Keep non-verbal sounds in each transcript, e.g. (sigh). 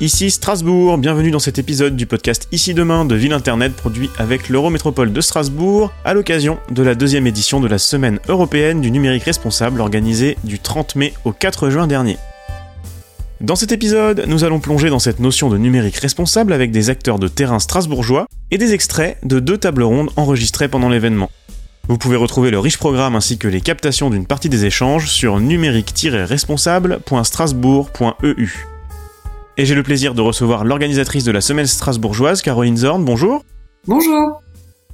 ici Strasbourg, bienvenue dans cet épisode du podcast Ici Demain de Ville Internet produit avec l'Eurométropole de Strasbourg à l'occasion de la deuxième édition de la Semaine européenne du numérique responsable organisée du 30 mai au 4 juin dernier. Dans cet épisode, nous allons plonger dans cette notion de numérique responsable avec des acteurs de terrain strasbourgeois et des extraits de deux tables rondes enregistrées pendant l'événement. Vous pouvez retrouver le riche programme ainsi que les captations d'une partie des échanges sur numérique-responsable.strasbourg.eu. Et j'ai le plaisir de recevoir l'organisatrice de la semaine strasbourgeoise, Caroline Zorn. Bonjour. Bonjour.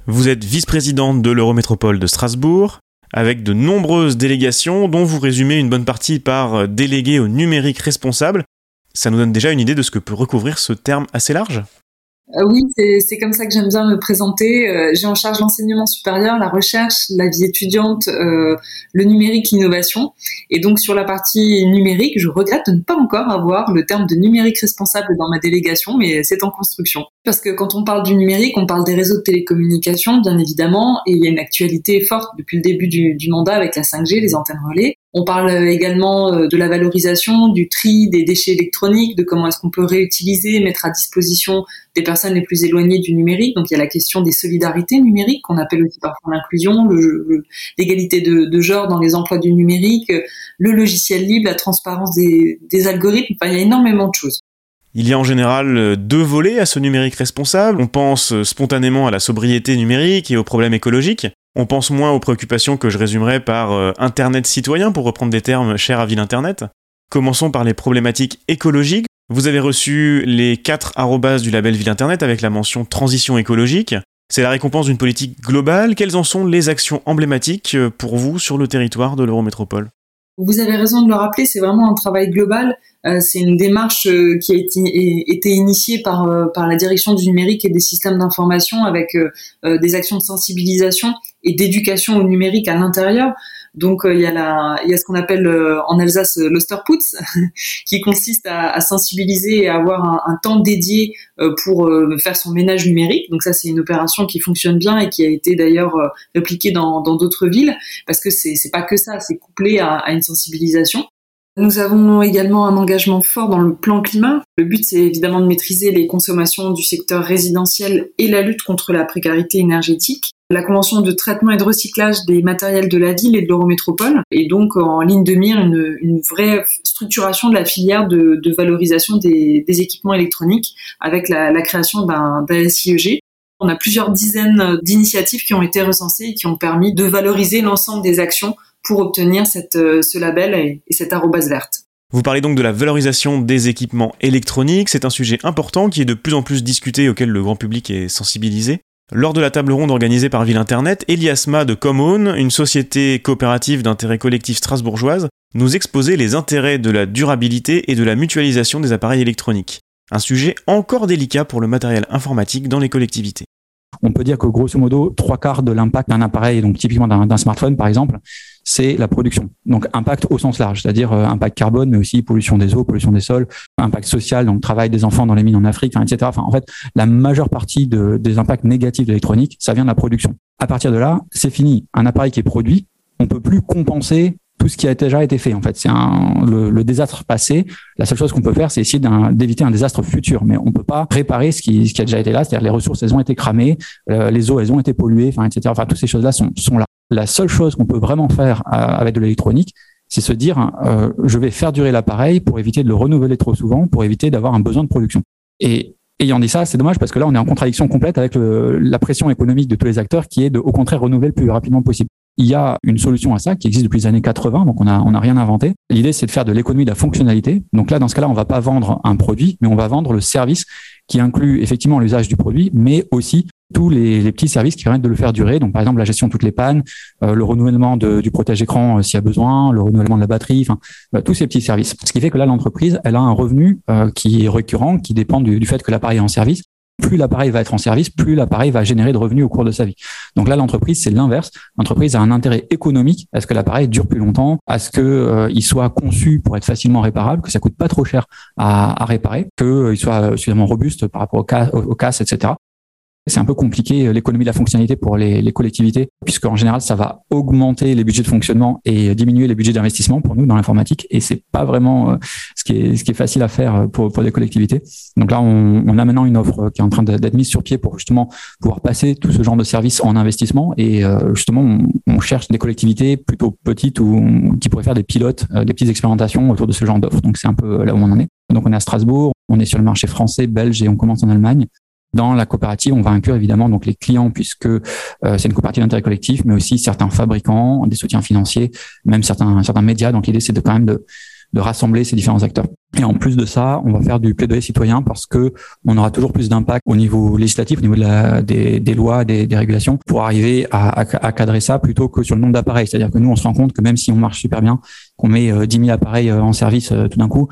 Vous êtes vice-présidente de l'Eurométropole de Strasbourg, avec de nombreuses délégations, dont vous résumez une bonne partie par délégué au numérique responsable. Ça nous donne déjà une idée de ce que peut recouvrir ce terme assez large? euh, oui, c'est comme ça que j'aime bien me présenter. Euh, j'ai en charge l'enseignement supérieur, la recherche, la vie étudiante, euh, le numérique, l'innovation. Et donc sur la partie numérique, je regrette de ne pas encore avoir le terme de numérique responsable dans ma délégation, mais c'est en construction. Parce que quand on parle du numérique, on parle des réseaux de télécommunications, bien évidemment, et il y a une actualité forte depuis le début du, du mandat avec la 5G, les antennes relais. On parle également euh, de la valorisation, du tri des déchets électroniques, de comment est-ce qu'on peut réutiliser, mettre à disposition des personnes les plus éloignées du numérique. Donc il y a la question des solidarités numériques, qu'on appelle aussi parfois l'inclusion, l'égalité de, genre dans les emplois du numérique, le logiciel libre, la transparence des, des algorithmes. Enfin, il y a énormément de choses. Il y a en général euh, deux volets à ce numérique responsable. On pense euh, spontanément à la sobriété numérique et aux problèmes écologiques. On pense moins aux préoccupations que je résumerai par euh, Internet citoyen, pour reprendre des termes chers à Ville Internet. Commençons par les problématiques écologiques. Vous avez reçu les quatre arrobas du label Ville Internet avec la mention transition écologique. C'est la récompense d'une politique globale. Quelles en sont les actions emblématiques pour vous sur le territoire de l'Eurométropole? Vous avez raison de le rappeler, c'est vraiment un travail global. Euh, c'est une démarche euh, qui a été, initiée euh, par la direction du numérique et des systèmes d'information avec des actions de sensibilisation et d'éducation au numérique à l'intérieur. Donc il y a la, y a ce qu'on appelle en Alsace l'Osterputz, (laughs) qui consiste à, sensibiliser et à avoir un, temps dédié pour faire son ménage numérique. Donc ça c'est une opération qui fonctionne bien et qui a été d'ailleurs répliquée dans d'autres villes parce que c'est c'est pas que ça, c'est couplé à, à une sensibilisation. Nous avons également un engagement fort dans le plan climat. Le but, c'est évidemment de maîtriser les consommations du secteur résidentiel et la lutte contre la précarité énergétique. La convention de traitement et de recyclage des matériels de la ville et de l'Eurométropole est donc en ligne de mire une, vraie structuration de la filière de, valorisation des, équipements électroniques avec la, la création d'un SIEG on a plusieurs dizaines d'initiatives qui ont été recensées et qui ont permis de valoriser l'ensemble des actions pour obtenir cette, ce label et, cette arrobase verte. Vous parlez donc de la valorisation des équipements électroniques, c'est un sujet important qui est de plus en plus discuté auquel le grand public est sensibilisé. Lors de la table ronde organisée par Ville Internet, Eliasma de Common, une société coopérative d'intérêt collectif strasbourgeoise, nous exposait les intérêts de la durabilité et de la mutualisation des appareils électroniques. Un sujet encore délicat pour le matériel informatique dans les collectivités. On peut dire que grosso modo, trois quarts de l'impact d'un appareil, donc typiquement d'un smartphone par exemple, c'est la production. Donc impact au sens large, c'est-à-dire euh, impact carbone, mais aussi pollution des eaux, pollution des sols, impact social, donc travail des enfants dans les mines en Afrique, etc. Enfin, en fait, la majeure partie des impacts négatifs de l'électronique, ça vient de la production. À partir de là, c'est fini. Un appareil qui est produit, on peut plus compenser tout ce qui a déjà été fait. En fait, c'est le, désastre passé. La seule chose qu'on peut faire, c'est essayer d'éviter un, désastre futur, mais on peut pas réparer ce qui, a déjà été là. C'est-à-dire les ressources, elles ont été cramées, euh, les eaux, elles ont été polluées, etc. Enfin, toutes ces choses-là sont là. La seule chose qu'on peut vraiment faire euh, avec de l'électronique, c'est se dire euh, je vais faire durer l'appareil pour éviter de le renouveler trop souvent, pour éviter d'avoir un besoin de production. Et ayant dit ça, c'est dommage parce que là, on est en contradiction complète avec la pression économique de tous les acteurs qui est de, au contraire, renouveler le plus rapidement possible. Il y a une solution à ça qui existe depuis les années 80, donc on a on a rien inventé. L'idée c'est de faire de l'économie de la fonctionnalité. Donc là, dans ce cas-là, on va pas vendre un produit, mais on va vendre le service qui inclut effectivement l'usage du produit, mais aussi tous les, petits services qui permettent de le faire durer. Donc, par exemple, la gestion de toutes les pannes, euh, le renouvellement du protège-écran euh, s'il y a besoin, le renouvellement de la batterie, euh, tous ces petits services. Ce qui fait que là, l'entreprise, elle a un revenu qui est récurrent, qui dépend du, fait que l'appareil est en service. Plus l'appareil va être en service, plus l'appareil va générer de revenus au cours de sa vie. Donc là, l'entreprise, c'est l'inverse. L'entreprise a un intérêt économique à ce que l'appareil dure plus longtemps, à ce que il soit conçu pour être facilement réparable, que ça coûte pas trop cher à, réparer, qu'il soit suffisamment robuste par rapport au, cas, etc. c'est un peu compliqué l'économie de la fonctionnalité pour les, collectivités, puisque en général, ça va augmenter les budgets de fonctionnement et diminuer les budgets d'investissement pour nous dans l'informatique. Et c'est pas vraiment ce qui est ce qui est facile à faire pour pour les collectivités. Donc là, on, on a maintenant une offre qui est en train d'être mise sur pied pour justement pouvoir passer tout ce genre de services en investissement. Et justement, on, on cherche des collectivités plutôt petites ou qui pourraient faire des pilotes, des petites expérimentations autour de ce genre d'offres. Donc c'est un peu là où on en est. Donc on est à Strasbourg, on est sur le marché français, belge et on commence en Allemagne. Dans la coopérative, on va inclure évidemment donc les clients puisque euh, c'est une coopérative d'intérêt collectif, mais aussi certains fabricants, des soutiens financiers, même certains certains médias. Donc l'idée c'est de quand même de de rassembler ces différents acteurs. Et en plus de ça, on va faire du plaidoyer citoyen parce que on aura toujours plus d'impact au niveau législatif, au niveau de la, des, des lois, des, des, régulations, pour arriver à, à, cadrer ça plutôt que sur le nombre d'appareils. C'est-à-dire que nous, on se rend compte que même si on marche super bien, qu'on met euh, 10 000 appareils euh, en service euh, tout d'un coup,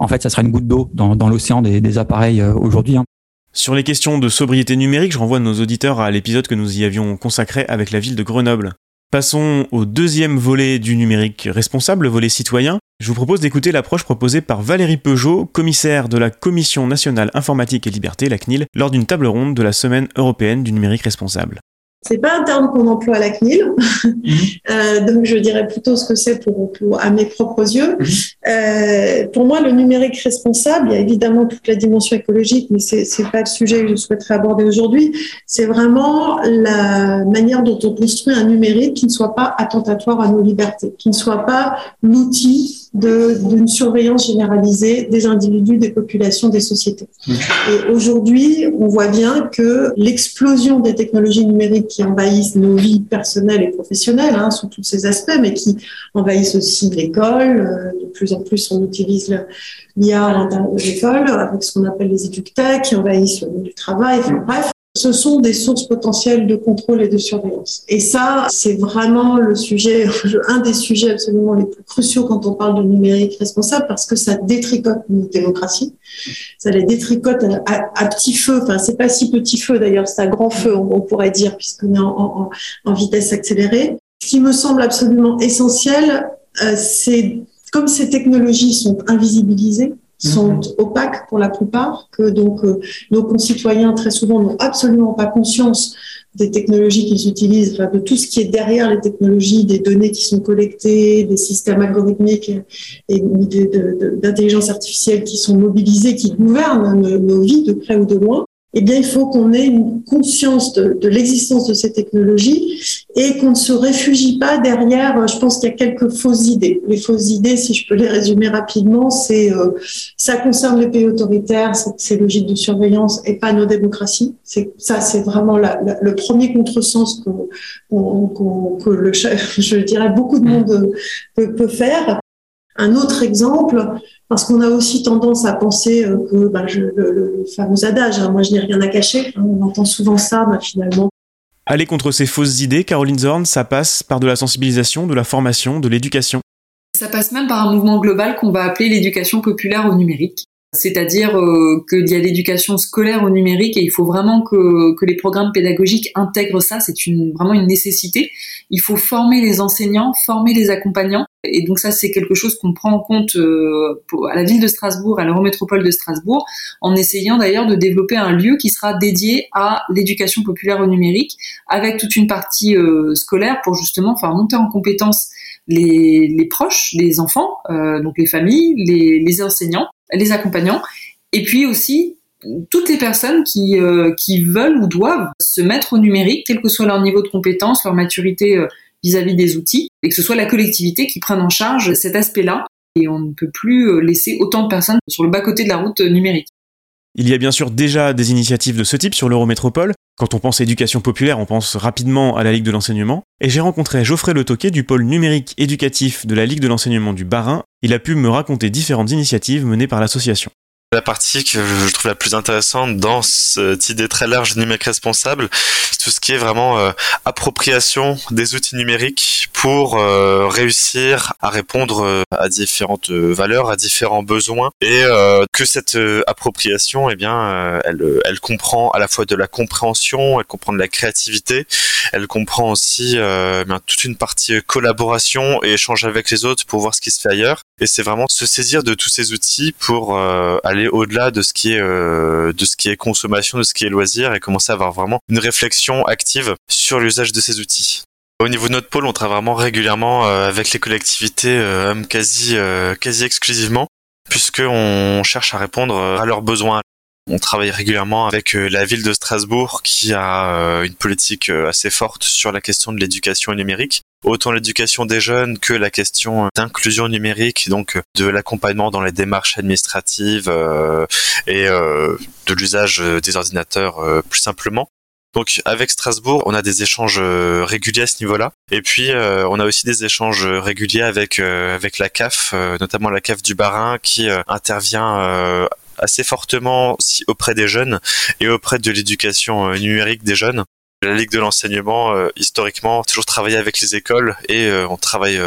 en fait, ça sera une goutte d'eau dans, dans l'océan des, des, appareils euh, aujourd'hui. Hein. Sur les questions de sobriété numérique, je renvoie nos auditeurs à l'épisode que nous y avions consacré avec la ville de Grenoble. Passons au deuxième volet du numérique responsable, le volet citoyen. Je vous propose d'écouter l'approche proposée par Valérie Peugeot, commissaire de la Commission nationale informatique et liberté, la CNIL, lors d'une table ronde de la Semaine européenne du numérique responsable. C'est pas un terme qu'on emploie à la CNIL, mmh. (laughs) euh, donc je dirais plutôt ce que c'est pour, pour, à mes propres yeux. Mmh. Euh, pour moi, le numérique responsable, il y a évidemment toute la dimension écologique, mais c'est c'est pas le sujet que je souhaiterais aborder aujourd'hui. C'est vraiment la manière dont on construit un numérique qui ne soit pas attentatoire à nos libertés, qui ne soit pas l'outil d'une surveillance généralisée des individus, des populations, des sociétés. Et aujourd'hui, on voit bien que l'explosion des technologies numériques qui envahissent nos vies personnelles et professionnelles, hein, sous tous ces aspects, mais qui envahissent aussi l'école. Euh, de plus en plus, on utilise l'IA à l'intérieur de l'école, avec ce qu'on appelle les éductech, qui envahissent le monde du travail. Enfin, bref, ce sont des sources potentielles de contrôle et de surveillance. Et ça, c'est vraiment le sujet, (laughs) un des sujets absolument les plus cruciaux quand on parle de numérique responsable, parce que ça détricote nos démocraties, ça les détricote à, à, petit feu. Enfin, c'est pas si petit feu d'ailleurs, c'est à grand feu, on, pourrait dire, puisqu'on est en, vitesse accélérée. Ce qui me semble absolument essentiel, euh, c'est comme ces technologies sont invisibilisées, sont mhm. opaques pour la plupart, que donc euh, nos concitoyens très souvent n'ont absolument pas conscience des technologies qu'ils utilisent, enfin, de tout ce qui est derrière les technologies, des données qui sont collectées, des systèmes algorithmiques et d'intelligence artificielle qui sont mobilisés, qui gouvernent nos, nos vies de près ou de loin eh bien, il faut qu'on ait une conscience de, de l'existence de ces technologies et qu'on ne se réfugie pas derrière. Je pense qu'il y a quelques fausses idées. Les fausses idées, si je peux les résumer rapidement, c'est euh, ça concerne les pays autoritaires, c'est logique de surveillance et pas nos démocraties. C'est ça, c'est vraiment la, la, le premier contresens que, que le (laughs) je dirais, beaucoup de monde peut, peut faire. Un autre exemple, parce qu'on a aussi tendance à penser euh, que bah, je, le, le, fameux adage, hein, moi je n'ai rien à cacher, hein, on entend souvent ça, bah, finalement. Aller contre ces fausses idées, Caroline Zorn, ça passe par de la sensibilisation, de la formation, de l'éducation. Ça passe même par un mouvement global qu'on va appeler l'éducation populaire au numérique. C'est-à-dire euh, qu'il y a l'éducation scolaire au numérique et il faut vraiment que, les programmes pédagogiques intègrent ça. C'est une, vraiment une nécessité. Il faut former les enseignants, former les accompagnants. Et donc ça, c'est quelque chose qu'on prend en compte euh, à la ville de Strasbourg, à l'Eurométropole de Strasbourg, en essayant d'ailleurs de développer un lieu qui sera dédié à l'éducation populaire au numérique, avec toute une partie euh, scolaire pour justement faire monter en compétence les, les proches, les enfants, euh, donc les familles, les, les enseignants les accompagnants, et puis aussi toutes les personnes qui, euh, qui veulent ou doivent se mettre au numérique, quel que soit leur niveau de compétence, leur maturité euh, vis-à-vis des outils, et que ce soit la collectivité qui prenne en charge cet aspect-là. Et on ne peut plus euh, laisser autant de personnes sur le bas-côté de la route numérique. Il y a bien sûr déjà des initiatives de ce type sur l'Eurométropole. Quand on pense éducation populaire, on pense rapidement à la Ligue de l'enseignement. Et j'ai rencontré Geoffrey Le Toquet du pôle numérique éducatif de la Ligue de l'enseignement du Bas-Rhin. Il a pu me raconter différentes initiatives menées par l'association. La partie que je trouve la plus intéressante dans cette idée très large numérique responsable, c'est tout ce qui est vraiment euh, appropriation des outils numériques pour euh, réussir à répondre euh, à différentes valeurs, à différents besoins, et que cette appropriation, eh bien, elle, comprend à la fois de la compréhension, elle comprend de la créativité, elle comprend aussi bien, toute une partie collaboration et échange avec les autres pour voir ce qui se fait ailleurs. Et c'est vraiment se saisir de tous ces outils pour aller aller au-delà de ce qui est de ce qui est consommation, de ce qui est loisir et commencer à avoir vraiment une réflexion active sur l'usage de ces outils. Au niveau de notre pôle, on travaille vraiment régulièrement avec les collectivités, quasi quasi exclusivement, puisqu'on cherche à répondre à leurs besoins. On travaille régulièrement avec euh, la ville de Strasbourg qui a euh, une politique euh, assez forte sur la question de l'éducation numérique autant l'éducation des jeunes que la question d'inclusion numérique, donc de l'accompagnement dans les démarches administratives et de l'usage des ordinateurs plus simplement. Donc avec Strasbourg, on a des échanges réguliers à ce niveau-là. Et puis on a aussi des échanges réguliers avec avec la CAF, notamment la CAF du Barin, qui intervient assez fortement auprès des jeunes et auprès de l'éducation euh, numérique des jeunes. La Ligue de l'enseignement, euh, historiquement, a toujours travaillé avec les écoles et euh, on travaille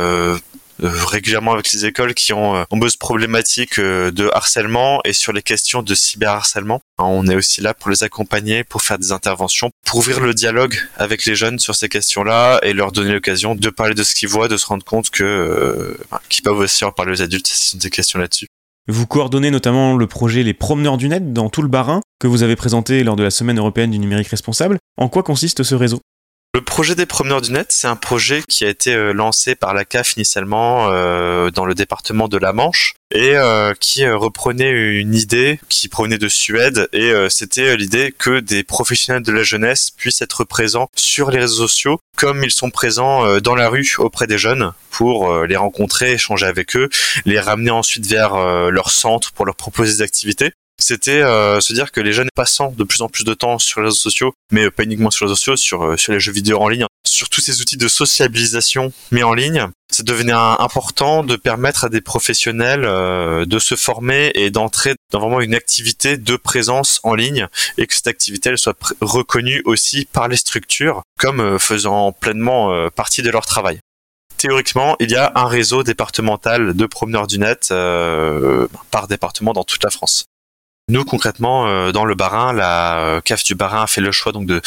régulièrement avec les écoles qui ont nombreuses problématiques de harcèlement et sur les questions de cyberharcèlement. Hein, on est aussi là pour les accompagner, pour faire des interventions, pour ouvrir le dialogue avec les jeunes sur ces questions-là et leur donner l'occasion de parler de ce qu'ils voient, de se rendre compte que qu'ils peuvent aussi en parler aux adultes si sont des questions là-dessus. Vous coordonnez notamment le projet Les Promeneurs du Net dans tout le Bas-Rhin que vous avez présenté lors de la Semaine européenne du numérique responsable. En quoi consiste ce réseau? Le projet des promeneurs du net, c'est un projet qui a été euh, lancé par la CAF initialement euh, dans le département de la Manche et euh, qui reprenait une idée qui provenait de Suède et c'était l'idée que des professionnels de la jeunesse puissent être présents sur les réseaux sociaux comme ils sont présents dans la rue auprès des jeunes pour les rencontrer, échanger avec eux, les ramener ensuite vers leur centre pour leur proposer des activités c'était euh, se dire que les jeunes passant de plus en plus de temps sur les réseaux sociaux, mais pas uniquement sur les réseaux sociaux, sur, euh, sur les jeux vidéo en ligne, sur tous ces outils de sociabilisation mis en ligne, ça devenait important de permettre à des professionnels euh, de se former et d'entrer dans vraiment une activité de présence en ligne et que cette activité elle soit reconnue aussi par les structures comme faisant pleinement partie de leur travail théoriquement, il y a un réseau départemental de promeneurs du net par département dans toute la France. Nous concrètement euh, dans le Barin, la euh, CAF du Barin a fait le choix donc de,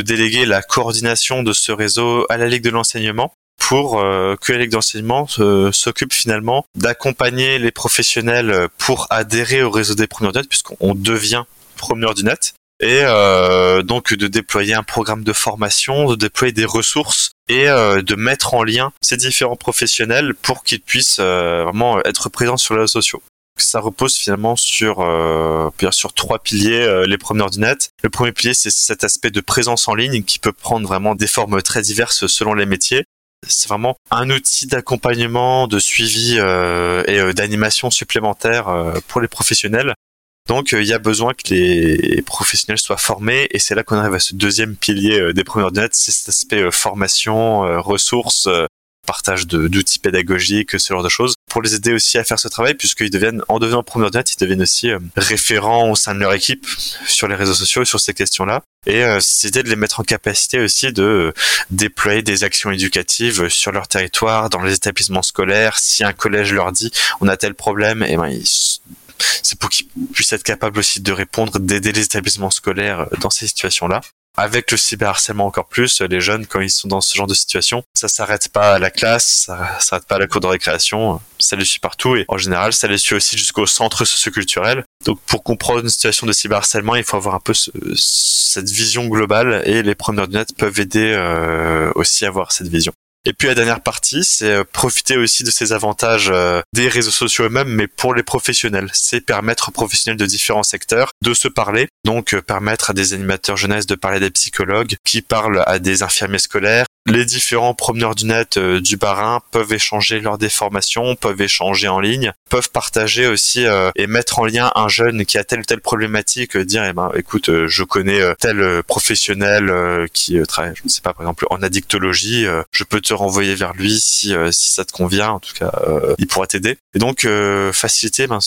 déléguer la coordination de ce réseau à la Ligue de l'enseignement pour euh, que la Ligue d'enseignement s'occupe finalement d'accompagner les professionnels pour adhérer au réseau des promeneurs du net puisqu'on devient promeneur du net. Et donc de déployer un programme de formation, de déployer des ressources et de mettre en lien ces différents professionnels pour qu'ils puissent vraiment être présents sur les réseaux sociaux ça repose finalement sur euh, sur trois piliers euh, les promeneurs du net. Le premier pilier c'est cet aspect de présence en ligne qui peut prendre vraiment des formes très diverses selon les métiers. C'est vraiment un outil d'accompagnement, de suivi euh, et euh, d'animation supplémentaire pour les professionnels. Donc il y a besoin que les professionnels soient formés et c'est là qu'on arrive à ce deuxième pilier des promeneurs du net, c'est cet aspect formation, ressources, partage d'outils pédagogiques, ce genre de choses, pour les aider aussi à faire ce travail, puisqu'ils deviennent, en devenant promeneurs de ils deviennent aussi euh, référents au sein de leur équipe sur les réseaux sociaux sur ces questions-là. Et euh, c'était de les mettre en capacité aussi de euh, déployer des actions éducatives sur leur territoire, dans les établissements scolaires. Si un collège leur dit on a tel problème, et eh ben c'est pour qu'ils puissent être capables aussi de répondre, d'aider les établissements scolaires dans ces situations-là avec le cyberharcèlement encore plus, les jeunes, quand ils sont dans ce genre de situation, ça s'arrête pas à la classe, ça s'arrête pas à la cour de récréation, ça les suit partout et en général, ça les suit aussi jusqu'au centre socioculturel. Donc, pour comprendre une situation de cyberharcèlement, il faut avoir un peu cette vision globale et les preneurs de net peuvent aider euh, aussi à avoir cette vision. Et puis la dernière partie, c'est euh, profiter aussi de ces avantages euh, des réseaux sociaux eux-mêmes, mais pour les professionnels. C'est permettre aux professionnels de différents secteurs de se parler, donc euh, permettre à des animateurs jeunesse de parler à des psychologues, qui parlent à des infirmiers scolaires, les différents promeneurs du net euh, du Barin peuvent échanger lors des formations, peuvent échanger en ligne, peuvent partager aussi euh, et mettre en lien un jeune qui a telle ou telle problématique, euh, dire eh ben écoute je connais tel professionnel qui travaille, je ne sais pas par exemple en addictologie, je peux te renvoyer vers lui si si ça te convient, en tout cas il pourra t'aider. Et donc faciliter ben,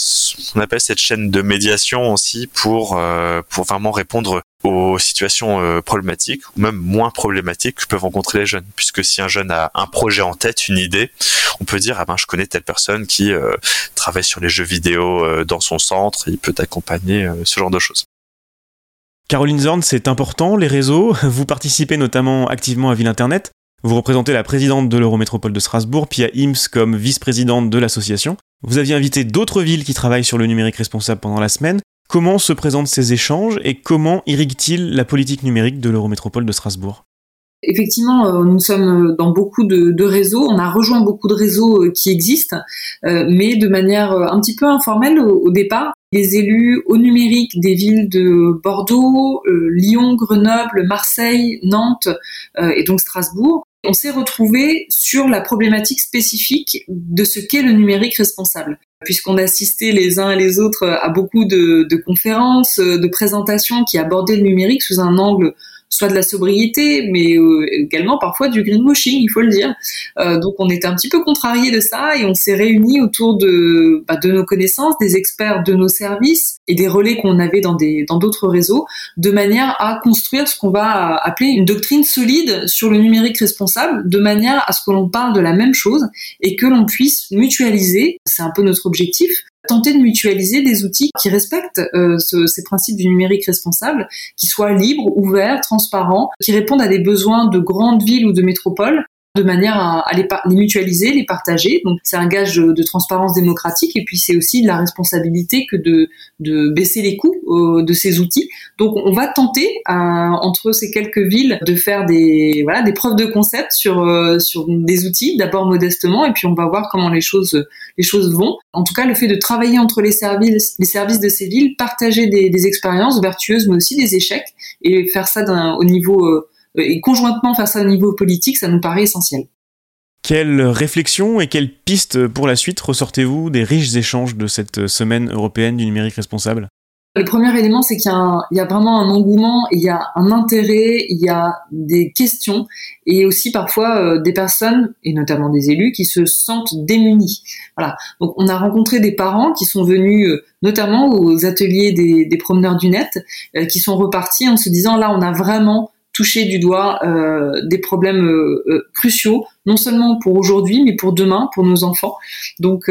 on appelle cette chaîne de médiation aussi pour vraiment répondre aux situations euh, problématiques ou même moins problématiques que peuvent rencontrer les jeunes. Puisque si un jeune a un projet en tête, une idée, on peut dire ah ben je connais telle personne qui euh, travaille sur les jeux vidéo euh, dans son centre, il peut accompagner ce genre de choses. Caroline Zorn, c'est important les réseaux. (laughs) Vous participez notamment activement à Ville Internet. Vous représentez la présidente de l'Eurométropole de Strasbourg, Pia Ims, comme vice-présidente de l'association. Vous aviez invité d'autres villes qui travaillent sur le numérique responsable pendant la semaine. Comment se présentent ces échanges et comment irrigue-t-il la politique numérique de l'Eurométropole de Strasbourg? Effectivement, euh, nous sommes dans beaucoup de, réseaux. On a rejoint beaucoup de réseaux euh, qui existent, euh, mais de manière un petit peu informelle au, départ. Les élus au numérique des villes de Bordeaux, Lyon, Grenoble, Marseille, Nantes et donc Strasbourg on s'est retrouvé sur la problématique spécifique de ce qu'est le numérique responsable. Puisqu'on assistait les uns et les autres à beaucoup de, de conférences, de présentations qui abordaient le numérique sous un angle soit de la sobriété, mais euh, également parfois du greenwashing, il faut le dire. Euh, donc on était un petit peu contrariés de ça et on s'est réunis autour de, bah, de nos connaissances, des experts de nos services et des relais qu'on avait dans d'autres réseaux, de manière à construire ce qu'on va appeler une doctrine solide sur le numérique responsable, de manière à ce que l'on parle de la même chose et que l'on puisse mutualiser, c'est un peu notre objectif, tenter de mutualiser des outils qui respectent euh, ces principes du numérique responsable, qui soient libres, ouverts, transparents, qui répondent à des besoins de grandes villes ou de métropoles de manière à, les, mutualiser, les partager. Donc c'est un gage de, transparence démocratique et puis c'est aussi de la responsabilité que de, de baisser les coûts euh, de ces outils. Donc on va tenter euh, entre ces quelques villes de faire des voilà des preuves de concept sur euh, sur des outils d'abord modestement et puis on va voir comment les choses les choses vont. En tout cas le fait de travailler entre les services les services de ces villes, partager des, des expériences vertueuses mais aussi des échecs et faire ça au niveau et conjointement face à un niveau politique, ça nous paraît essentiel. Quelles réflexions et quelles pistes pour la suite ressortez-vous des riches échanges de cette semaine européenne du numérique responsable? Le premier élément, c'est qu'il y, a vraiment un engouement, il y a un intérêt, il y a des questions et aussi parfois euh, des personnes, et notamment des élus, qui se sentent démunis. Voilà. Donc on a rencontré des parents qui sont venus euh, notamment aux ateliers des, promeneurs du net, euh, qui sont repartis en se disant là on a vraiment toucher du doigt euh, des problèmes euh, euh, cruciaux, non seulement pour aujourd'hui, mais pour demain, pour nos enfants. Donc,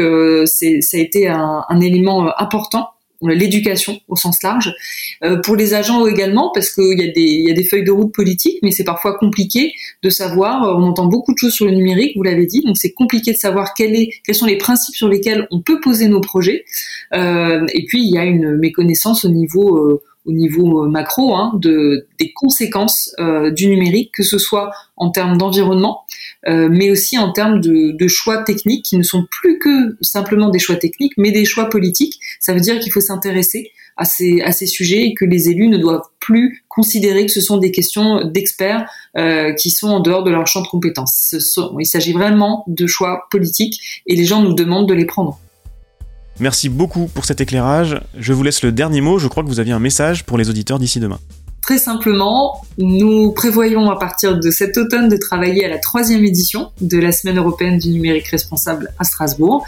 c'est, ça a été un, élément important l'éducation au sens large. pour les agents également, parce qu'il y, a des, il y a des feuilles de route politiques, mais c'est parfois compliqué de savoir, on entend beaucoup de choses sur le numérique, vous l'avez dit, donc c'est compliqué de savoir quels sont les principes sur lesquels on peut poser nos projets. et puis, il y a une méconnaissance au niveau au niveau euh, macro hein, de, des conséquences euh, du numérique, que ce soit en termes d'environnement, euh, mais aussi en termes de, choix techniques qui ne sont plus que simplement des choix techniques, mais des choix politiques. Ça veut dire qu'il faut s'intéresser à ces, à ces sujets et que les élus ne doivent plus considérer que ce sont des questions d'experts qui sont en dehors de leur champ de compétences. il s'agit vraiment de choix politiques et les gens nous demandent de les prendre. Merci beaucoup pour cet éclairage. Je vous laisse le dernier mot. Je crois que vous aviez un message pour les auditeurs d'ici demain. Très simplement, nous prévoyons à partir de cet automne de travailler à la troisième édition de la Semaine européenne du numérique responsable à Strasbourg.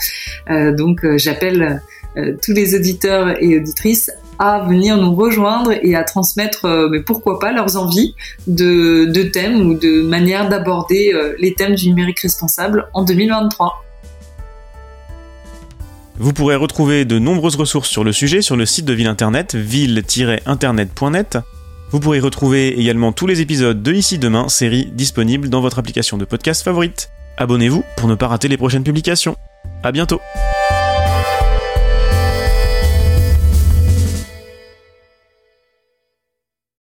Euh, donc euh, j'appelle euh, tous les auditeurs et auditrices à venir nous rejoindre et à transmettre, mais pourquoi pas, leurs envies de, de thèmes ou de manière d'aborder les thèmes du numérique responsable en 2023. Vous pourrez retrouver de nombreuses ressources sur le sujet sur le site de Ville Internet, ville-internet.net. Vous pourrez retrouver également tous les épisodes de Ici Demain, série disponible dans votre application de podcast favorite. Abonnez-vous pour ne pas rater les prochaines publications. À bientôt!